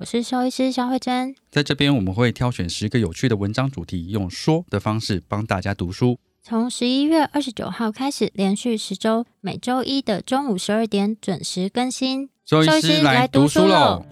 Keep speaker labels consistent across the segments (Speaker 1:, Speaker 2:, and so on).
Speaker 1: 我是兽医师肖慧珍。
Speaker 2: 在这边我们会挑选十个有趣的文章主题，用说的方式帮大家读书。
Speaker 1: 从十一月二十九号开始，连续十周，每周一的中午十二点准时更新。
Speaker 2: 兽医师来读书喽！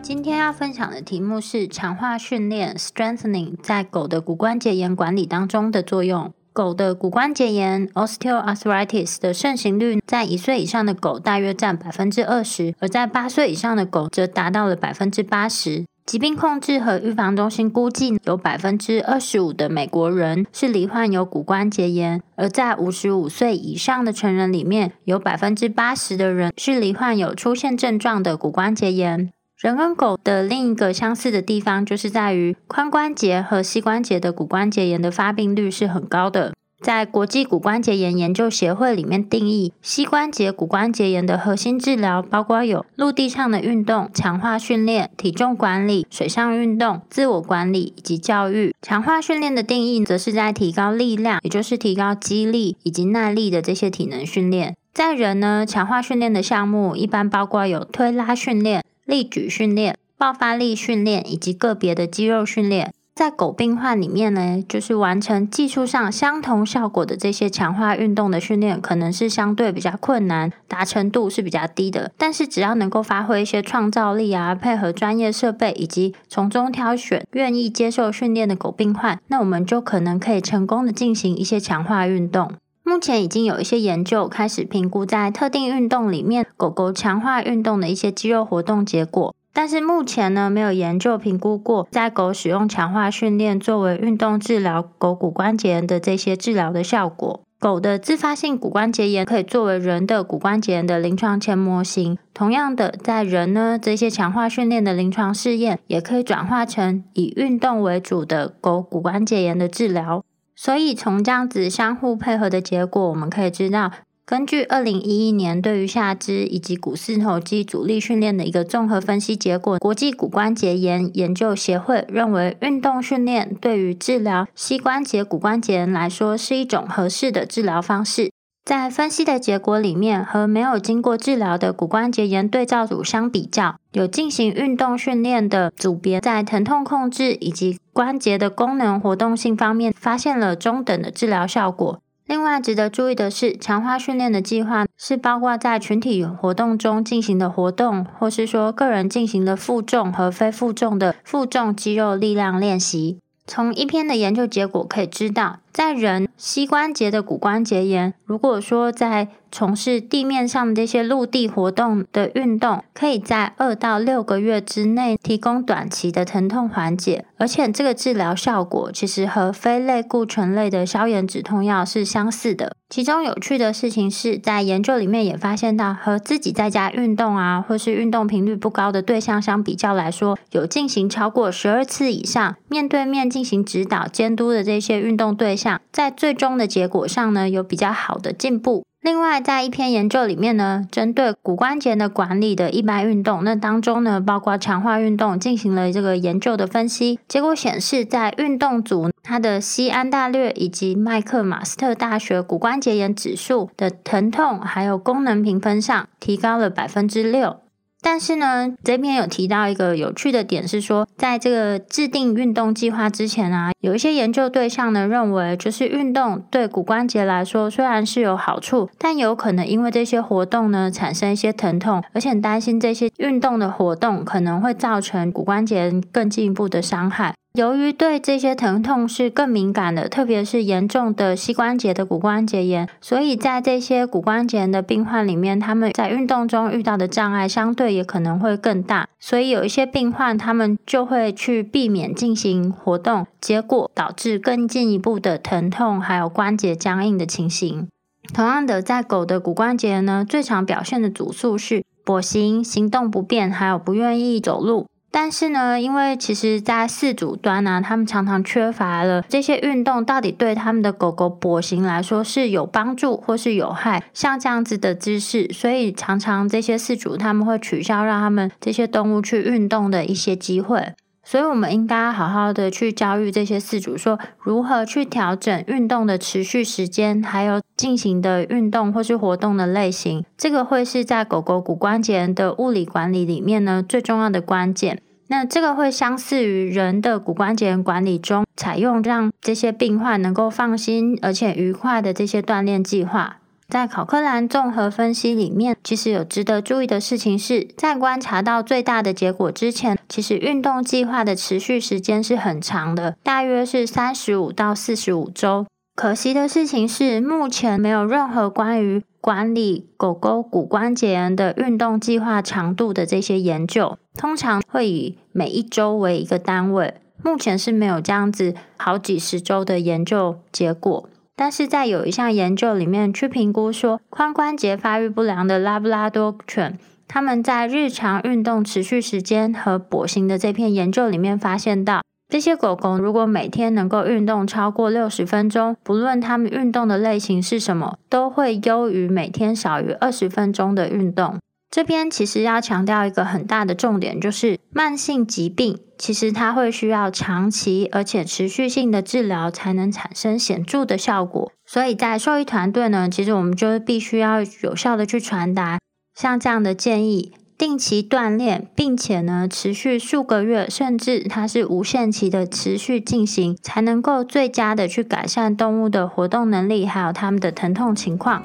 Speaker 1: 今天要分享的题目是强化训练 （strengthening） 在狗的骨关节炎管理当中的作用。狗的骨关节炎 （osteoarthritis） 的盛行率在一岁以上的狗大约占百分之二十，而在八岁以上的狗则达到了百分之八十。疾病控制和预防中心估计，有百分之二十五的美国人是罹患有骨关节炎，而在五十五岁以上的成人里面，有百分之八十的人是罹患有出现症状的骨关节炎。人跟狗的另一个相似的地方，就是在于髋关节和膝关节的骨关节炎的发病率是很高的。在国际骨关节炎研究协会里面定义，膝关节骨关节炎的核心治疗包括有陆地上的运动、强化训练、体重管理、水上运动、自我管理以及教育。强化训练的定义，则是在提高力量，也就是提高肌力以及耐力的这些体能训练。在人呢，强化训练的项目一般包括有推拉训练。力举训练、爆发力训练以及个别的肌肉训练，在狗病患里面呢，就是完成技术上相同效果的这些强化运动的训练，可能是相对比较困难，达成度是比较低的。但是只要能够发挥一些创造力啊，配合专业设备，以及从中挑选愿意接受训练的狗病患，那我们就可能可以成功的进行一些强化运动。目前已经有一些研究开始评估在特定运动里面狗狗强化运动的一些肌肉活动结果，但是目前呢没有研究评估过在狗使用强化训练作为运动治疗狗骨关节炎的这些治疗的效果。狗的自发性骨关节炎可以作为人的骨关节炎的临床前模型。同样的，在人呢这些强化训练的临床试验也可以转化成以运动为主的狗骨关节炎的治疗。所以，从这样子相互配合的结果，我们可以知道，根据二零一一年对于下肢以及股四头肌阻力训练的一个综合分析结果，国际骨关节炎研究协会认为，运动训练对于治疗膝关节骨关节炎来说是一种合适的治疗方式。在分析的结果里面，和没有经过治疗的骨关节炎对照组相比较，有进行运动训练的组别在疼痛控制以及关节的功能活动性方面发现了中等的治疗效果。另外值得注意的是，强化训练的计划是包括在群体活动中进行的活动，或是说个人进行的负重和非负重的负重肌肉力量练习。从一篇的研究结果可以知道，在人膝关节的骨关节炎，如果说在从事地面上的这些陆地活动的运动，可以在二到六个月之内提供短期的疼痛缓解，而且这个治疗效果其实和非类固醇类的消炎止痛药是相似的。其中有趣的事情是在研究里面也发现到，和自己在家运动啊，或是运动频率不高的对象相比较来说，有进行超过十二次以上面对面进行指导监督的这些运动对象，在最终的结果上呢，有比较好的进步。另外，在一篇研究里面呢，针对骨关节的管理的一般运动，那当中呢，包括强化运动，进行了这个研究的分析。结果显示，在运动组，它的西安大略以及麦克马斯特大学骨关节炎指数的疼痛还有功能评分上，提高了百分之六。但是呢，这篇有提到一个有趣的点是说，在这个制定运动计划之前啊，有一些研究对象呢认为，就是运动对骨关节来说虽然是有好处，但有可能因为这些活动呢产生一些疼痛，而且担心这些运动的活动可能会造成骨关节更进一步的伤害。由于对这些疼痛是更敏感的，特别是严重的膝关节的骨关节炎，所以在这些骨关节炎的病患里面，他们在运动中遇到的障碍相对也可能会更大。所以有一些病患，他们就会去避免进行活动，结果导致更进一步的疼痛，还有关节僵硬的情形。同样的，在狗的骨关节呢，最常表现的组数是跛行、行动不便，还有不愿意走路。但是呢，因为其实，在饲主端呢，他们常常缺乏了这些运动，到底对他们的狗狗跛行来说是有帮助或是有害？像这样子的姿势，所以常常这些饲主他们会取消让他们这些动物去运动的一些机会。所以，我们应该好好的去教育这些饲主，说如何去调整运动的持续时间，还有进行的运动或是活动的类型。这个会是在狗狗骨关节的物理管理里面呢最重要的关键。那这个会相似于人的骨关节管理中，采用让这些病患能够放心而且愉快的这些锻炼计划。在考克兰综合分析里面，其实有值得注意的事情是，在观察到最大的结果之前，其实运动计划的持续时间是很长的，大约是三十五到四十五周。可惜的事情是，目前没有任何关于管理狗狗骨关节炎的运动计划长度的这些研究，通常会以每一周为一个单位。目前是没有这样子好几十周的研究结果。但是在有一项研究里面，去评估说髋关节发育不良的拉布拉多犬，他们在日常运动持续时间和跛行的这篇研究里面发现到，这些狗狗如果每天能够运动超过六十分钟，不论它们运动的类型是什么，都会优于每天少于二十分钟的运动。这边其实要强调一个很大的重点，就是慢性疾病其实它会需要长期而且持续性的治疗才能产生显著的效果。所以在兽医团队呢，其实我们就必须要有效的去传达像这样的建议：定期锻炼，并且呢持续数个月，甚至它是无限期的持续进行，才能够最佳的去改善动物的活动能力，还有它们的疼痛情况。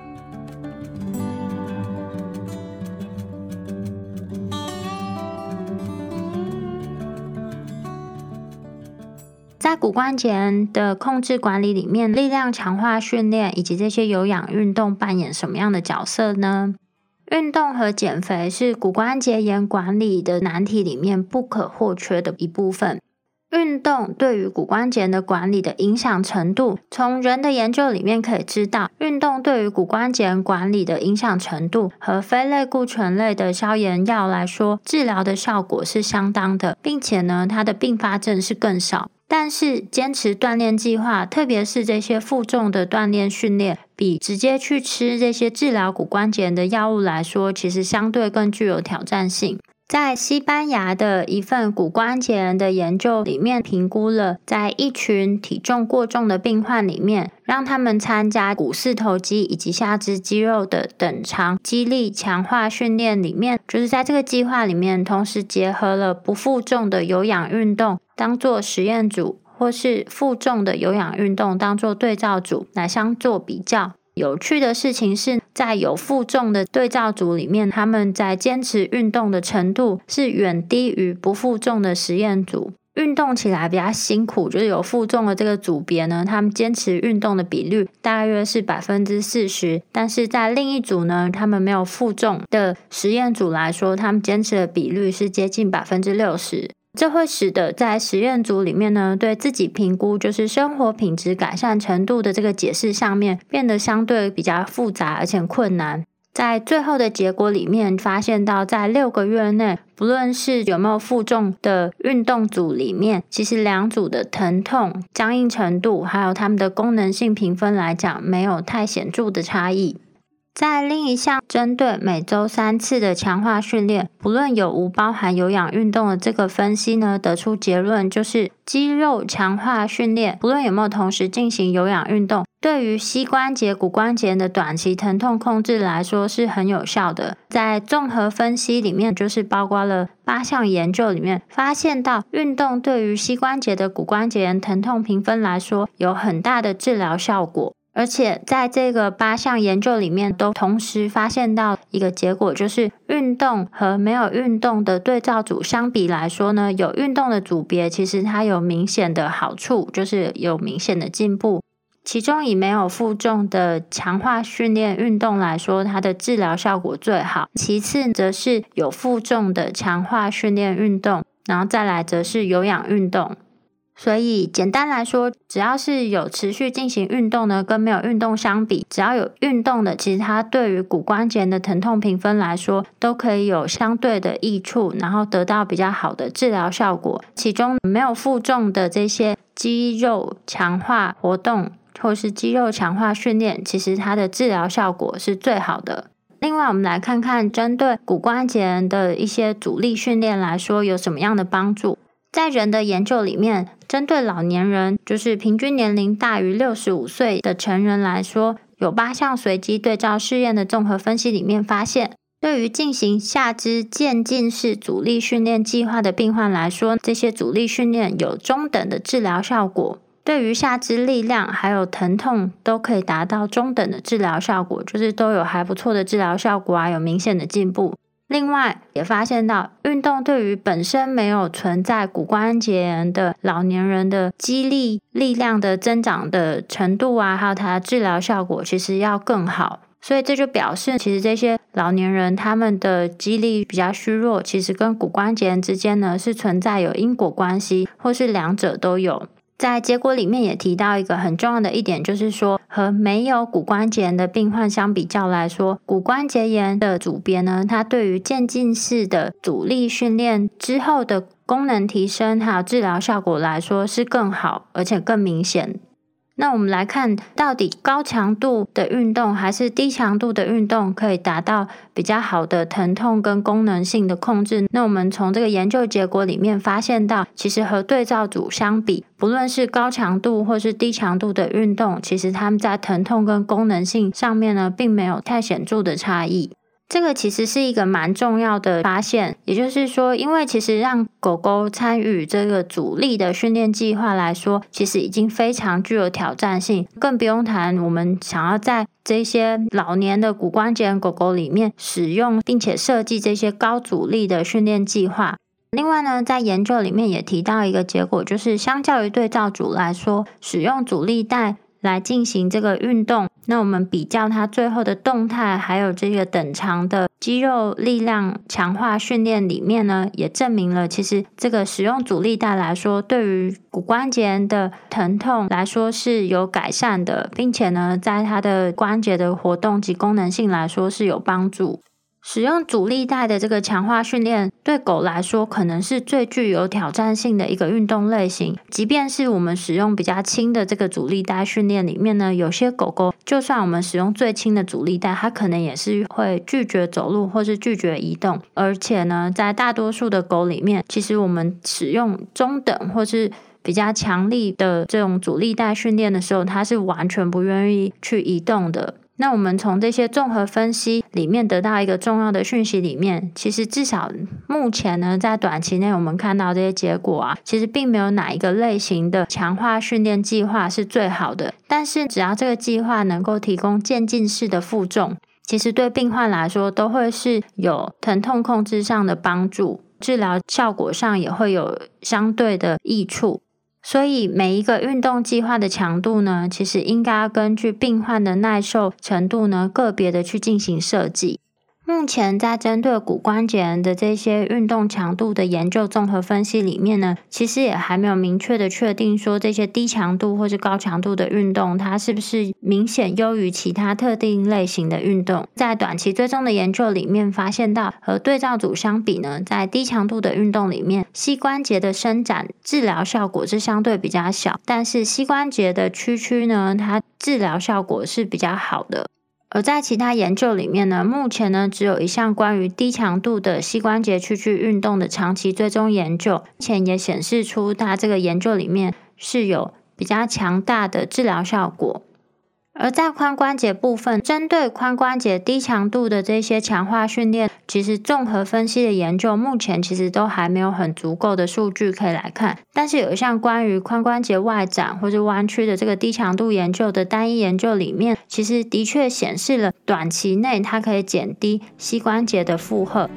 Speaker 1: 在骨关节的控制管理里面，力量强化训练以及这些有氧运动扮演什么样的角色呢？运动和减肥是骨关节炎管理的难题里面不可或缺的一部分。运动对于骨关节的管理的影响程度，从人的研究里面可以知道，运动对于骨关节管理的影响程度和非类固醇类的消炎药来说，治疗的效果是相当的，并且呢，它的并发症是更少。但是，坚持锻炼计划，特别是这些负重的锻炼训练，比直接去吃这些治疗骨关节炎的药物来说，其实相对更具有挑战性。在西班牙的一份骨关节炎的研究里面，评估了在一群体重过重的病患里面，让他们参加股四头肌以及下肢肌肉的等长肌力强化训练里面，就是在这个计划里面，同时结合了不负重的有氧运动。当做实验组，或是负重的有氧运动当做对照组来相做比较。有趣的事情是在有负重的对照组里面，他们在坚持运动的程度是远低于不负重的实验组。运动起来比较辛苦，就是有负重的这个组别呢，他们坚持运动的比率大约是百分之四十。但是在另一组呢，他们没有负重的实验组来说，他们坚持的比率是接近百分之六十。这会使得在实验组里面呢，对自己评估就是生活品质改善程度的这个解释上面变得相对比较复杂而且困难。在最后的结果里面，发现到在六个月内，不论是有没有负重的运动组里面，其实两组的疼痛、僵硬程度还有他们的功能性评分来讲，没有太显著的差异。在另一项针对每周三次的强化训练，不论有无包含有氧运动的这个分析呢，得出结论就是肌肉强化训练，不论有没有同时进行有氧运动，对于膝关节、骨关节的短期疼痛控制来说是很有效的。在综合分析里面，就是包括了八项研究里面，发现到运动对于膝关节的骨关节疼痛评分来说有很大的治疗效果。而且在这个八项研究里面，都同时发现到一个结果，就是运动和没有运动的对照组相比来说呢，有运动的组别其实它有明显的好处，就是有明显的进步。其中以没有负重的强化训练运动来说，它的治疗效果最好。其次则是有负重的强化训练运动，然后再来则是有氧运动。所以简单来说，只要是有持续进行运动呢，跟没有运动相比，只要有运动的，其实它对于骨关节的疼痛评分来说，都可以有相对的益处，然后得到比较好的治疗效果。其中没有负重的这些肌肉强化活动，或是肌肉强化训练，其实它的治疗效果是最好的。另外，我们来看看针对骨关节的一些阻力训练来说，有什么样的帮助。在人的研究里面，针对老年人，就是平均年龄大于六十五岁的成人来说，有八项随机对照试验的综合分析里面发现，对于进行下肢渐进式阻力训练计划的病患来说，这些阻力训练有中等的治疗效果。对于下肢力量还有疼痛都可以达到中等的治疗效果，就是都有还不错的治疗效果啊，有明显的进步。另外，也发现到运动对于本身没有存在骨关节炎的老年人的肌力力量的增长的程度啊，还有它的治疗效果，其实要更好。所以这就表示，其实这些老年人他们的肌力比较虚弱，其实跟骨关节炎之间呢是存在有因果关系，或是两者都有。在结果里面也提到一个很重要的一点，就是说和没有骨关节炎的病患相比较来说，骨关节炎的组别呢，它对于渐进式的阻力训练之后的功能提升还有治疗效果来说是更好，而且更明显。那我们来看，到底高强度的运动还是低强度的运动可以达到比较好的疼痛跟功能性的控制？那我们从这个研究结果里面发现到，其实和对照组相比，不论是高强度或是低强度的运动，其实他们在疼痛跟功能性上面呢，并没有太显著的差异。这个其实是一个蛮重要的发现，也就是说，因为其实让狗狗参与这个阻力的训练计划来说，其实已经非常具有挑战性，更不用谈我们想要在这些老年的骨关节狗狗里面使用并且设计这些高阻力的训练计划。另外呢，在研究里面也提到一个结果，就是相较于对照组来说，使用阻力带。来进行这个运动，那我们比较它最后的动态，还有这个等长的肌肉力量强化训练里面呢，也证明了其实这个使用阻力带来说，对于骨关节的疼痛来说是有改善的，并且呢，在它的关节的活动及功能性来说是有帮助。使用阻力带的这个强化训练，对狗来说可能是最具有挑战性的一个运动类型。即便是我们使用比较轻的这个阻力带训练里面呢，有些狗狗就算我们使用最轻的阻力带，它可能也是会拒绝走路或是拒绝移动。而且呢，在大多数的狗里面，其实我们使用中等或是比较强力的这种阻力带训练的时候，它是完全不愿意去移动的。那我们从这些综合分析里面得到一个重要的讯息，里面其实至少目前呢，在短期内我们看到这些结果啊，其实并没有哪一个类型的强化训练计划是最好的。但是只要这个计划能够提供渐进式的负重，其实对病患来说都会是有疼痛控制上的帮助，治疗效果上也会有相对的益处。所以每一个运动计划的强度呢，其实应该要根据病患的耐受程度呢，个别的去进行设计。目前在针对骨关节炎的这些运动强度的研究综合分析里面呢，其实也还没有明确的确定说这些低强度或是高强度的运动，它是不是明显优于其他特定类型的运动。在短期追踪的研究里面发现到，和对照组相比呢，在低强度的运动里面，膝关节的伸展治疗效果是相对比较小，但是膝关节的屈曲呢，它治疗效果是比较好的。而在其他研究里面呢，目前呢只有一项关于低强度的膝关节屈曲运动的长期追踪研究，目前也显示出它这个研究里面是有比较强大的治疗效果。而在髋关节部分，针对髋关节低强度的这些强化训练，其实综合分析的研究目前其实都还没有很足够的数据可以来看。但是有一项关于髋关节外展或者弯曲的这个低强度研究的单一研究里面，其实的确显示了短期内它可以减低膝关节的负荷。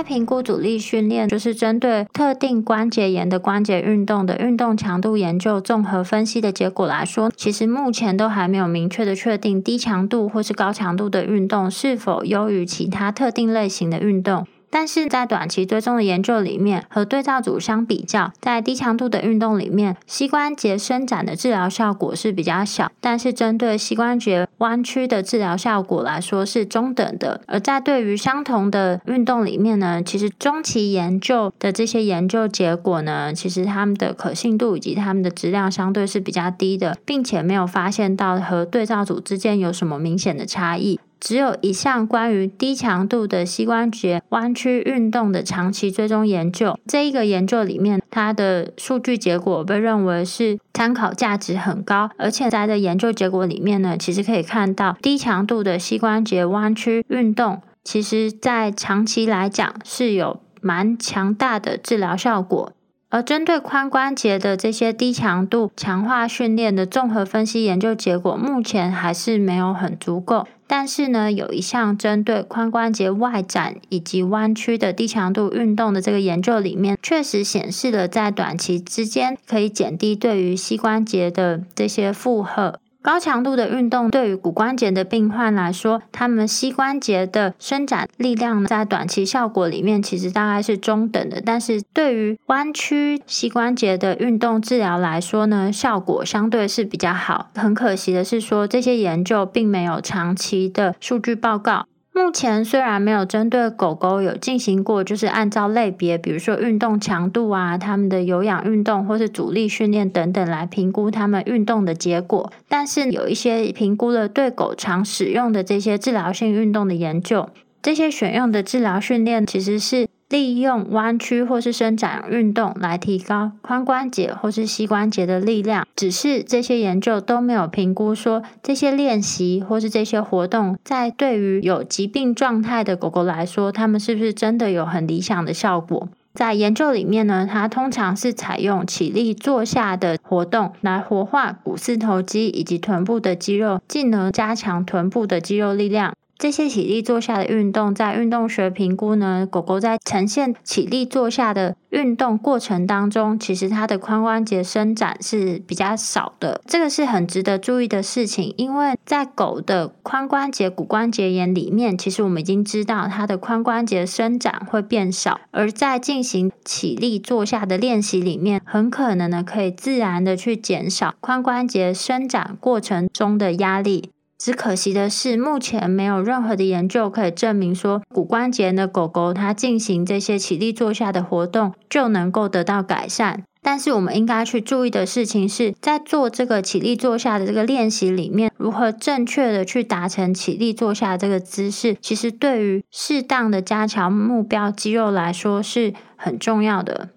Speaker 1: 在评估阻力训练，就是针对特定关节炎的关节运动的运动强度研究综合分析的结果来说，其实目前都还没有明确的确定低强度或是高强度的运动是否优于其他特定类型的运动。但是在短期追踪的研究里面，和对照组相比较，在低强度的运动里面，膝关节伸展的治疗效果是比较小，但是针对膝关节弯曲的治疗效果来说是中等的。而在对于相同的运动里面呢，其实中期研究的这些研究结果呢，其实他们的可信度以及他们的质量相对是比较低的，并且没有发现到和对照组之间有什么明显的差异。只有一项关于低强度的膝关节弯曲运动的长期追踪研究，这一个研究里面，它的数据结果被认为是参考价值很高，而且在的研究结果里面呢，其实可以看到低强度的膝关节弯曲运动，其实在长期来讲是有蛮强大的治疗效果。而针对髋关节的这些低强度强化训练的综合分析研究结果，目前还是没有很足够。但是呢，有一项针对髋关节外展以及弯曲的低强度运动的这个研究里面，确实显示了在短期之间可以减低对于膝关节的这些负荷。高强度的运动对于骨关节的病患来说，他们膝关节的伸展力量在短期效果里面其实大概是中等的，但是对于弯曲膝关节的运动治疗来说呢，效果相对是比较好。很可惜的是说，这些研究并没有长期的数据报告。目前虽然没有针对狗狗有进行过，就是按照类别，比如说运动强度啊、他们的有氧运动或是阻力训练等等来评估他们运动的结果，但是有一些评估了对狗常使用的这些治疗性运动的研究，这些选用的治疗训练其实是。利用弯曲或是伸展运动来提高髋关节或是膝关节的力量，只是这些研究都没有评估说这些练习或是这些活动在对于有疾病状态的狗狗来说，它们是不是真的有很理想的效果？在研究里面呢，它通常是采用起立坐下的活动来活化股四头肌以及臀部的肌肉，进而加强臀部的肌肉力量。这些起立坐下的运动，在运动学评估呢，狗狗在呈现起立坐下的运动过程当中，其实它的髋关节伸展是比较少的。这个是很值得注意的事情，因为在狗的髋关节骨关节炎里面，其实我们已经知道它的髋关节伸展会变少，而在进行起立坐下的练习里面，很可能呢可以自然的去减少髋关节伸展过程中的压力。只可惜的是，目前没有任何的研究可以证明说，骨关节的狗狗它进行这些起立坐下的活动就能够得到改善。但是，我们应该去注意的事情是在做这个起立坐下的这个练习里面，如何正确的去达成起立坐下这个姿势，其实对于适当的加强目标肌肉来说是很重要的。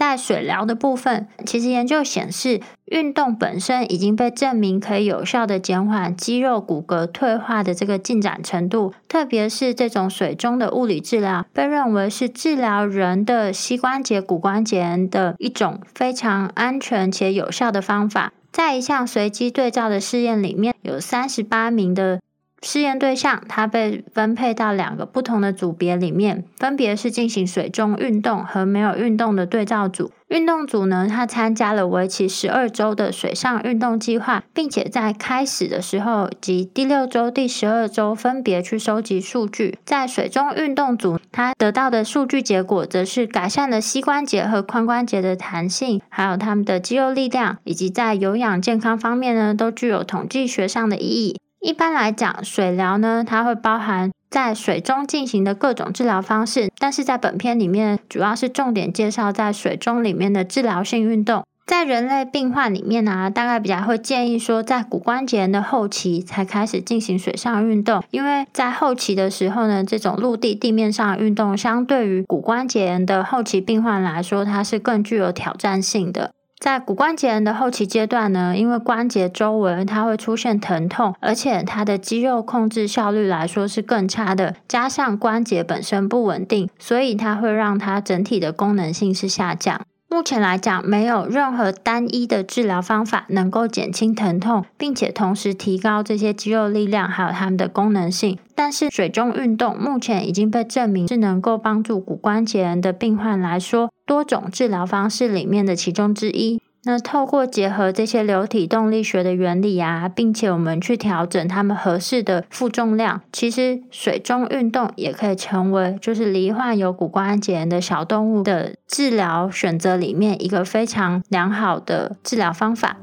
Speaker 1: 在水疗的部分，其实研究显示，运动本身已经被证明可以有效的减缓肌肉骨骼退化的这个进展程度。特别是这种水中的物理治疗，被认为是治疗人的膝关节骨关节炎的一种非常安全且有效的方法。在一项随机对照的试验里面，有三十八名的。试验对象，他被分配到两个不同的组别里面，分别是进行水中运动和没有运动的对照组。运动组呢，他参加了为期十二周的水上运动计划，并且在开始的时候及第六周、第十二周分别去收集数据。在水中运动组，他得到的数据结果则是改善了膝关节和髋关节的弹性，还有他们的肌肉力量，以及在有氧健康方面呢，都具有统计学上的意义。一般来讲，水疗呢，它会包含在水中进行的各种治疗方式。但是在本片里面，主要是重点介绍在水中里面的治疗性运动。在人类病患里面呢，大概比较会建议说，在骨关节炎的后期才开始进行水上运动，因为在后期的时候呢，这种陆地地面上运动，相对于骨关节炎的后期病患来说，它是更具有挑战性的。在骨关节炎的后期阶段呢，因为关节周围它会出现疼痛，而且它的肌肉控制效率来说是更差的，加上关节本身不稳定，所以它会让它整体的功能性是下降。目前来讲，没有任何单一的治疗方法能够减轻疼痛，并且同时提高这些肌肉力量还有它们的功能性。但是，水中运动目前已经被证明是能够帮助骨关节炎的病患来说，多种治疗方式里面的其中之一。那透过结合这些流体动力学的原理啊，并且我们去调整它们合适的负重量，其实水中运动也可以成为就是罹患有骨关节炎的小动物的治疗选择里面一个非常良好的治疗方法。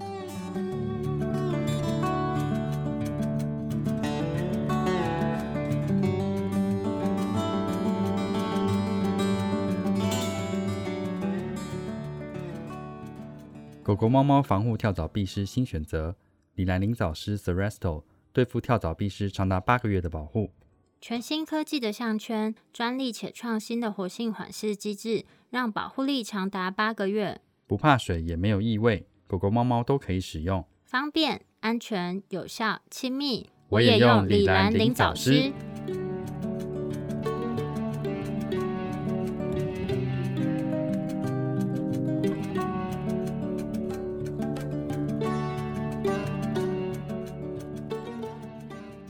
Speaker 2: 狗狗、猫猫防护跳蚤必施新选择——李兰灵藻虱 Seresto，对付跳蚤必施长达八个月的保护。
Speaker 1: 全新科技的项圈，专利且创新的活性缓释机制，让保护力长达八个月。
Speaker 2: 不怕水，也没有异味，狗狗、猫猫都可以使用，
Speaker 1: 方便、安全、有效、亲密。
Speaker 2: 我也用李兰灵藻虱。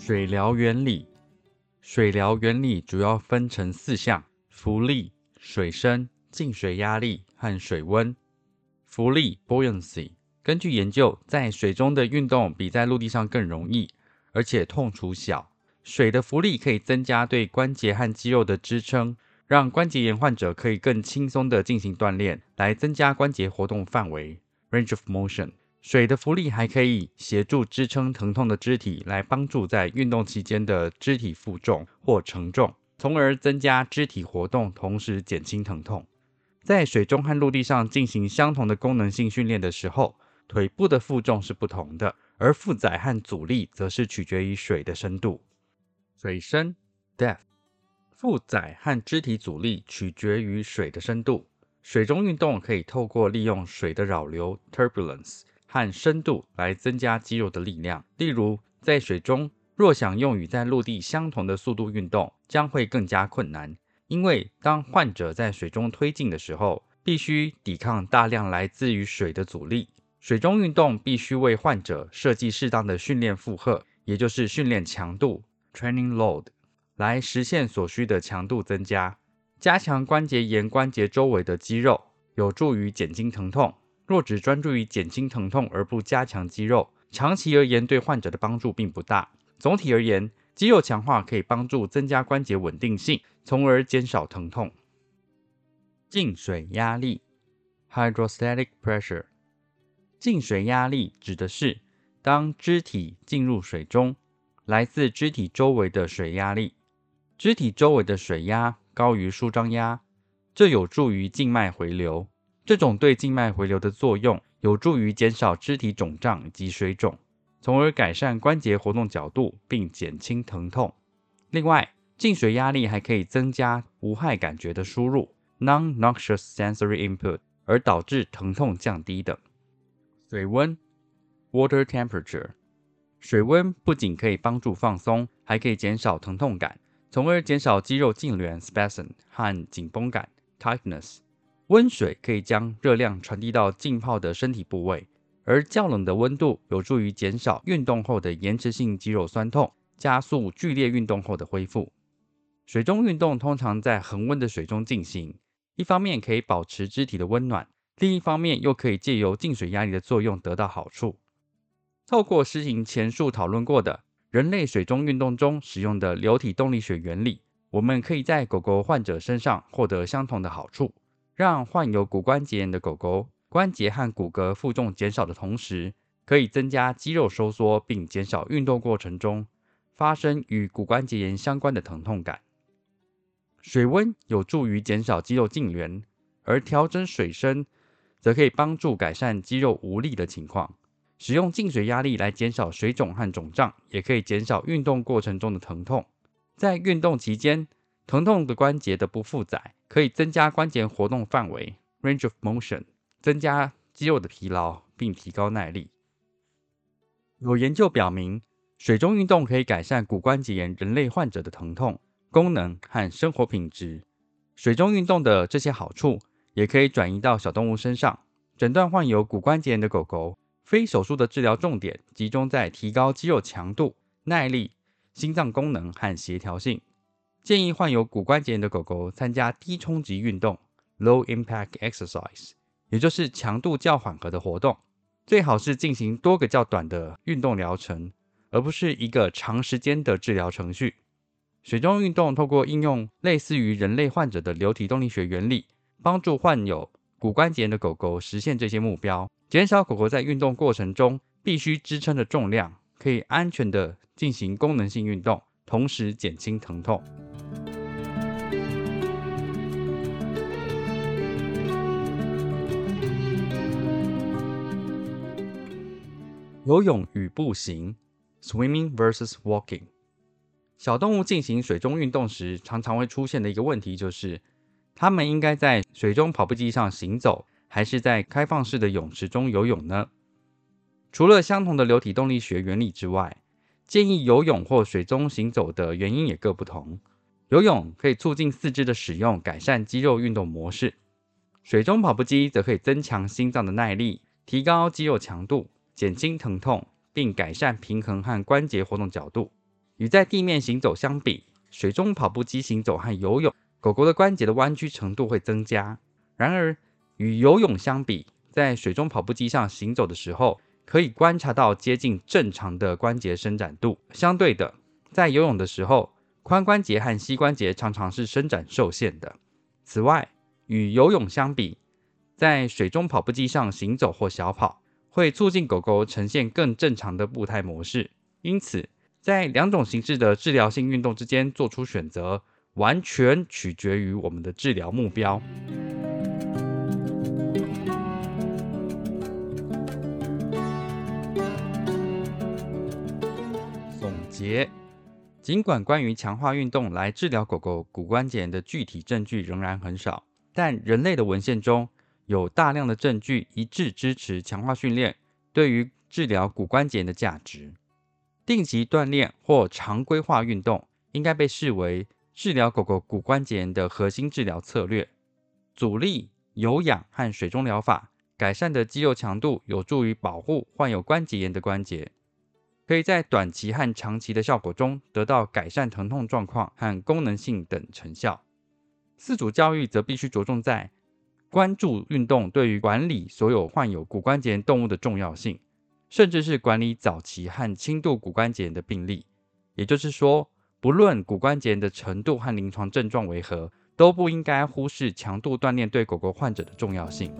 Speaker 2: 水疗原理，水疗原理主要分成四项：浮力、水深、静水压力和水温。浮力 （buoyancy） 根据研究，在水中的运动比在陆地上更容易，而且痛楚小。水的浮力可以增加对关节和肌肉的支撑，让关节炎患者可以更轻松地进行锻炼，来增加关节活动范围 （range of motion）。水的浮力还可以协助支撑疼痛的肢体，来帮助在运动期间的肢体负重或承重，从而增加肢体活动，同时减轻疼痛。在水中和陆地上进行相同的功能性训练的时候，腿部的负重是不同的，而负载和阻力则是取决于水的深度。水深 （depth） 负载和肢体阻力取决于水的深度。水中运动可以透过利用水的扰流 （turbulence）。和深度来增加肌肉的力量。例如，在水中若想用与在陆地相同的速度运动，将会更加困难，因为当患者在水中推进的时候，必须抵抗大量来自于水的阻力。水中运动必须为患者设计适当的训练负荷，也就是训练强度 （training load），来实现所需的强度增加，加强关节炎关节周围的肌肉，有助于减轻疼痛。若只专注于减轻疼痛而不加强肌肉，长期而言对患者的帮助并不大。总体而言，肌肉强化可以帮助增加关节稳定性，从而减少疼痛。静水压力 （hydrostatic pressure） 静水压力指的是当肢体进入水中，来自肢体周围的水压力。肢体周围的水压高于舒张压，这有助于静脉回流。这种对静脉回流的作用有助于减少肢体肿胀及水肿，从而改善关节活动角度并减轻疼痛。另外，静水压力还可以增加无害感觉的输入 （non-noxious sensory input），而导致疼痛降低等。水温 （water temperature） 水温不仅可以帮助放松，还可以减少疼痛感，从而减少肌肉痉挛 （spasm） 和紧绷感 （tightness）。温水可以将热量传递到浸泡的身体部位，而较冷的温度有助于减少运动后的延迟性肌肉酸痛，加速剧烈运动后的恢复。水中运动通常在恒温的水中进行，一方面可以保持肢体的温暖，另一方面又可以借由静水压力的作用得到好处。透过施行前述讨论过的人类水中运动中使用的流体动力学原理，我们可以在狗狗患者身上获得相同的好处。让患有骨关节炎的狗狗关节和骨骼负重减少的同时，可以增加肌肉收缩，并减少运动过程中发生与骨关节炎相关的疼痛感。水温有助于减少肌肉痉挛，而调整水深则可以帮助改善肌肉无力的情况。使用静水压力来减少水肿和肿胀，也可以减少运动过程中的疼痛。在运动期间，疼痛的关节的不负载。可以增加关节活动范围 （range of motion），增加肌肉的疲劳，并提高耐力。有研究表明，水中运动可以改善骨关节炎人类患者的疼痛、功能和生活品质。水中运动的这些好处，也可以转移到小动物身上。诊断患有骨关节炎的狗狗，非手术的治疗重点集中在提高肌肉强度、耐力、心脏功能和协调性。建议患有骨关节炎的狗狗参加低冲击运动 （low impact exercise），也就是强度较缓和的活动。最好是进行多个较短的运动疗程，而不是一个长时间的治疗程序。水中运动透过应用类似于人类患者的流体动力学原理，帮助患有骨关节炎的狗狗实现这些目标，减少狗狗在运动过程中必须支撑的重量，可以安全的进行功能性运动，同时减轻疼痛。游泳与步行 （Swimming versus Walking）。小动物进行水中运动时，常常会出现的一个问题就是，它们应该在水中跑步机上行走，还是在开放式的泳池中游泳呢？除了相同的流体动力学原理之外，建议游泳或水中行走的原因也各不同。游泳可以促进四肢的使用，改善肌肉运动模式；水中跑步机则可以增强心脏的耐力，提高肌肉强度，减轻疼痛，并改善平衡和关节活动角度。与在地面行走相比，水中跑步机行走和游泳，狗狗的关节的弯曲程度会增加。然而，与游泳相比，在水中跑步机上行走的时候，可以观察到接近正常的关节伸展度。相对的，在游泳的时候，髋关节和膝关节常常是伸展受限的。此外，与游泳相比，在水中跑步机上行走或小跑，会促进狗狗呈现更正常的步态模式。因此，在两种形式的治疗性运动之间做出选择，完全取决于我们的治疗目标。总结：尽管关于强化运动来治疗狗狗骨关节炎的具体证据仍然很少，但人类的文献中有大量的证据一致支持强化训练对于治疗骨关节炎的价值。定期锻炼或常规化运动应该被视为治疗狗狗骨关节炎的核心治疗策略。阻力、有氧和水中疗法改善的肌肉强度有助于保护患有关节炎的关节，可以在短期和长期的效果中得到改善疼痛状况和功能性等成效。四组教育则必须着重在关注运动对于管理所有患有骨关节炎动物的重要性。甚至是管理早期和轻度骨关节炎的病例，也就是说，不论骨关节炎的程度和临床症状为何，都不应该忽视强度锻炼对狗狗患者的重要性。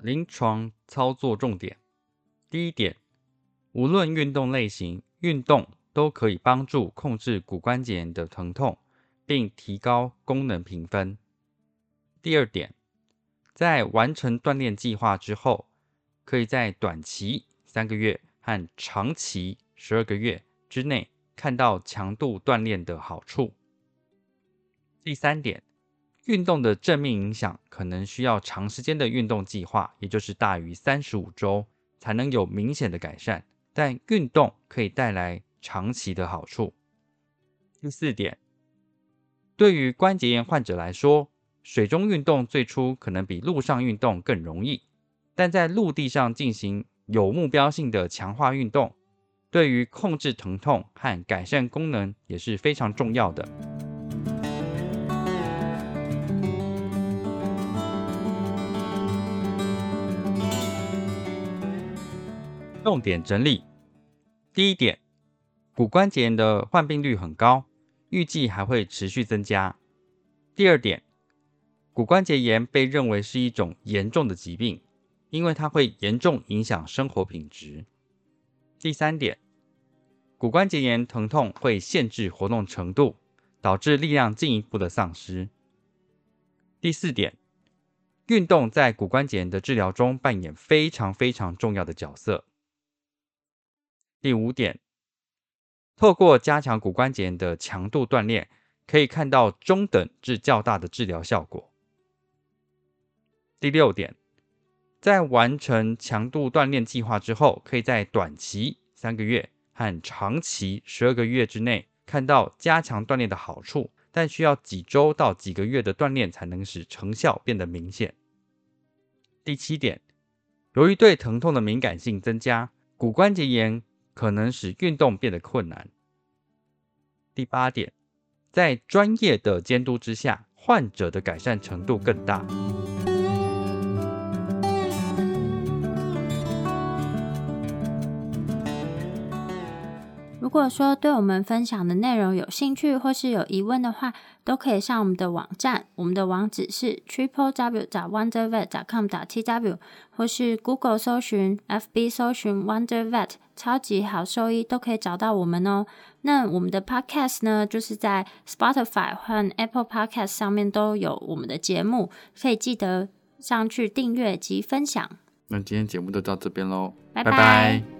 Speaker 2: 临床操作重点：第一点，无论运动类型，运动都可以帮助控制骨关节炎的疼痛。并提高功能评分。第二点，在完成锻炼计划之后，可以在短期三个月和长期十二个月之内看到强度锻炼的好处。第三点，运动的正面影响可能需要长时间的运动计划，也就是大于三十五周才能有明显的改善，但运动可以带来长期的好处。第四点。对于关节炎患者来说，水中运动最初可能比陆上运动更容易，但在陆地上进行有目标性的强化运动，对于控制疼痛和改善功能也是非常重要的。重点整理：第一点，骨关节炎的患病率很高。预计还会持续增加。第二点，骨关节炎被认为是一种严重的疾病，因为它会严重影响生活品质。第三点，骨关节炎疼痛会限制活动程度，导致力量进一步的丧失。第四点，运动在骨关节炎的治疗中扮演非常非常重要的角色。第五点。透过加强骨关节炎的强度锻炼，可以看到中等至较大的治疗效果。第六点，在完成强度锻炼计划之后，可以在短期三个月和长期十二个月之内看到加强锻炼的好处，但需要几周到几个月的锻炼才能使成效变得明显。第七点，由于对疼痛的敏感性增加，骨关节炎可能使运动变得困难。第八点，在专业的监督之下，患者的改善程度更大。
Speaker 1: 如果说对我们分享的内容有兴趣或是有疑问的话，都可以上我们的网站，我们的网址是 triple w 打 wonder vet 打 com 打 t w，或是 Google 搜寻、FB 搜寻 Wonder Vet 超级好收益，都可以找到我们哦。那我们的 Podcast 呢，就是在 Spotify 和 Apple Podcast 上面都有我们的节目，可以记得上去订阅及分享。
Speaker 2: 那今天节目就到这边喽，
Speaker 1: 拜
Speaker 2: 拜拜